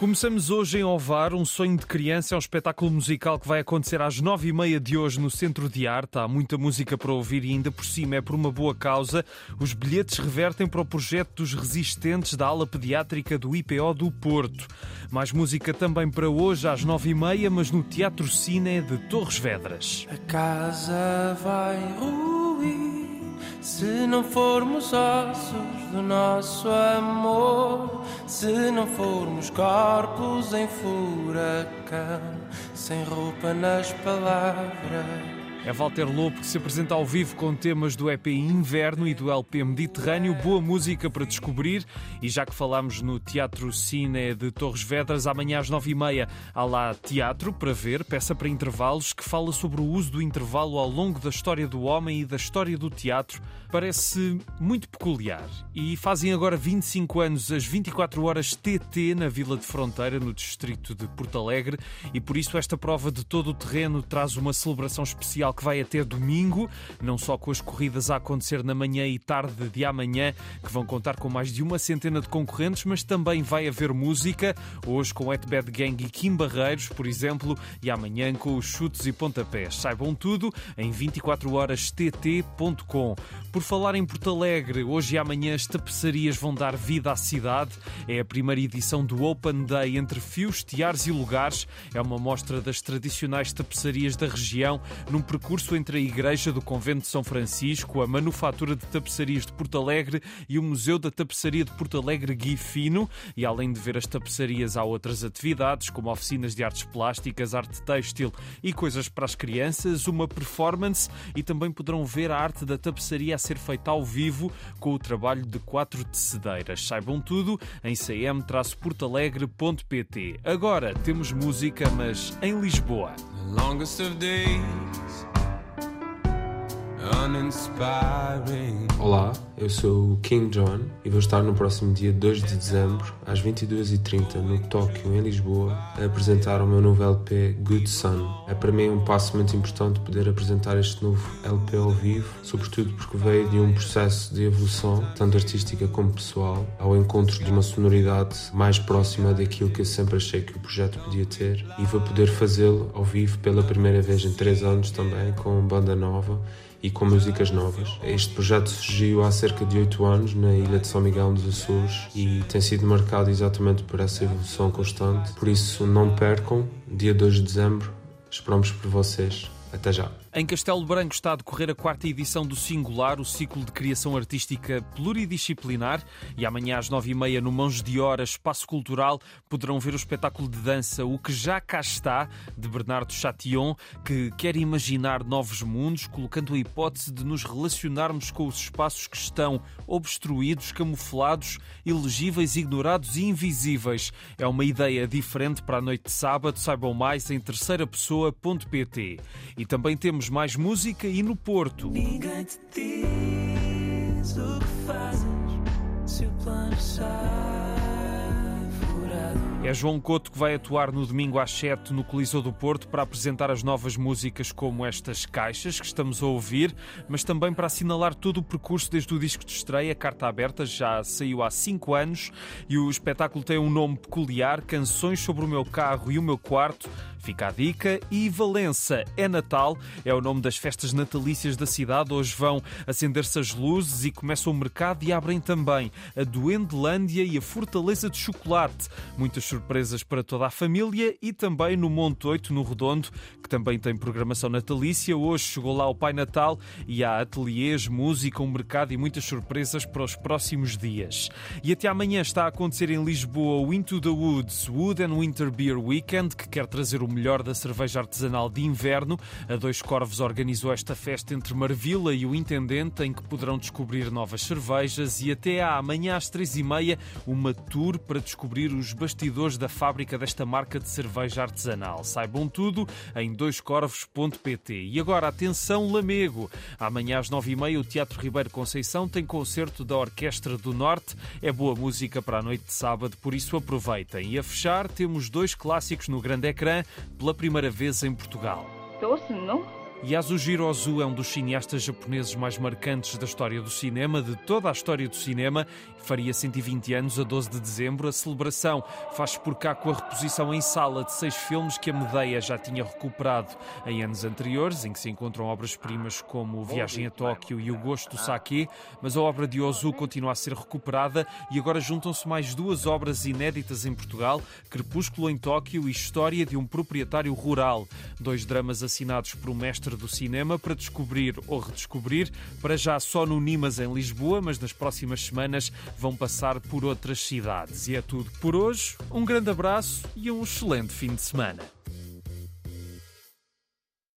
Começamos hoje em Ovar, um sonho de criança. É um espetáculo musical que vai acontecer às nove e meia de hoje no Centro de Arte. Há muita música para ouvir e ainda por cima é por uma boa causa. Os bilhetes revertem para o projeto dos resistentes da ala pediátrica do IPO do Porto. Mais música também para hoje às nove e meia, mas no Teatro Cine de Torres Vedras. A casa vai ruir se não formos ossos do nosso amor, se não formos corpos em furacão, sem roupa nas palavras. É Walter Lobo que se apresenta ao vivo com temas do EP Inverno e do LP Mediterrâneo. Boa música para descobrir. E já que falámos no Teatro Cine de Torres Vedras, amanhã às nove e meia há lá teatro para ver, peça para intervalos, que fala sobre o uso do intervalo ao longo da história do homem e da história do teatro. Parece muito peculiar. E fazem agora 25 anos as 24 horas TT na Vila de Fronteira, no distrito de Porto Alegre, e por isso esta prova de todo o terreno traz uma celebração especial que vai até domingo, não só com as corridas a acontecer na manhã e tarde de amanhã, que vão contar com mais de uma centena de concorrentes, mas também vai haver música, hoje com At Bad Gang e Kim Barreiros, por exemplo, e amanhã com os chutes e pontapés. Saibam tudo em 24horast.com. Por falar em Porto Alegre, hoje e amanhã as tapeçarias vão dar vida à cidade. É a primeira edição do Open Day entre fios, tiares e lugares. É uma mostra das tradicionais tapeçarias da região, num percurso percurso entre a Igreja do Convento de São Francisco, a Manufatura de Tapeçarias de Porto Alegre e o Museu da Tapeçaria de Porto Alegre Gui Fino. E além de ver as tapeçarias, há outras atividades, como oficinas de artes plásticas, arte têxtil e coisas para as crianças, uma performance e também poderão ver a arte da tapeçaria a ser feita ao vivo com o trabalho de quatro tecedeiras. Saibam tudo em cm-portalegre.pt. Agora temos música, mas em Lisboa. longest of days. Olá, eu sou o King John e vou estar no próximo dia 2 de dezembro, às 22h30, no Tóquio, em Lisboa, a apresentar o meu novo LP Good Sun. É para mim um passo muito importante poder apresentar este novo LP ao vivo, sobretudo porque veio de um processo de evolução, tanto artística como pessoal, ao encontro de uma sonoridade mais próxima daquilo que eu sempre achei que o projeto podia ter e vou poder fazê-lo ao vivo pela primeira vez em 3 anos também, com banda nova e com músicas novas. Este projeto surgiu há cerca de 8 anos na ilha de São Miguel dos Açores e tem sido marcado exatamente por essa evolução constante. Por isso, não percam, dia 2 de dezembro, esperamos por vocês. Até já. Em Castelo Branco está a decorrer a quarta edição do Singular, o ciclo de criação artística pluridisciplinar. E amanhã às nove e meia, no Mãos de Hora, Espaço Cultural, poderão ver o espetáculo de dança O Que Já Cá Está, de Bernardo Chatillon, que quer imaginar novos mundos, colocando a hipótese de nos relacionarmos com os espaços que estão obstruídos, camuflados, ilegíveis, ignorados e invisíveis. É uma ideia diferente para a noite de sábado. Saibam mais em terceirapessoa.pt. E também temos temos mais música e no Porto. Ninguém te diz o que fazes se o plano é João Couto que vai atuar no domingo às 7 no Coliseu do Porto para apresentar as novas músicas como estas caixas que estamos a ouvir, mas também para assinalar todo o percurso desde o disco de estreia, Carta Aberta, já saiu há 5 anos e o espetáculo tem um nome peculiar, Canções sobre o meu carro e o meu quarto, Fica a dica. E Valença é Natal, é o nome das festas natalícias da cidade. Hoje vão acender-se as luzes e começa o mercado e abrem também a Duendelândia e a Fortaleza de Chocolate. Muitas surpresas para toda a família e também no Monte 8, no Redondo, que também tem programação natalícia. Hoje chegou lá o Pai Natal e há ateliês, música, um mercado e muitas surpresas para os próximos dias. E até amanhã está a acontecer em Lisboa o Into the Woods Wood and Winter Beer Weekend, que quer trazer o melhor da cerveja artesanal de inverno. A Dois Corvos organizou esta festa entre Marvila e o Intendente, em que poderão descobrir novas cervejas e até há amanhã às três e meia uma tour para descobrir os bastidores da fábrica desta marca de cerveja artesanal. Saibam tudo em doiscorvos.pt. E agora, atenção Lamego. Amanhã às nove e meia o Teatro Ribeiro Conceição tem concerto da Orquestra do Norte. É boa música para a noite de sábado, por isso aproveitem. E a fechar, temos dois clássicos no grande ecrã pela primeira vez em Portugal. Yasujiro Ozu é um dos cineastas japoneses mais marcantes da história do cinema, de toda a história do cinema. Faria 120 anos a 12 de dezembro. A celebração faz por cá com a reposição em sala de seis filmes que a Medeia já tinha recuperado em anos anteriores, em que se encontram obras-primas como Viagem a Tóquio e O Gosto do Sake, mas a obra de Ozu continua a ser recuperada e agora juntam-se mais duas obras inéditas em Portugal, Crepúsculo em Tóquio e História de um Proprietário Rural. Dois dramas assinados por um mestre do cinema para descobrir ou redescobrir, para já só no Nimas em Lisboa, mas nas próximas semanas vão passar por outras cidades. E é tudo por hoje. Um grande abraço e um excelente fim de semana.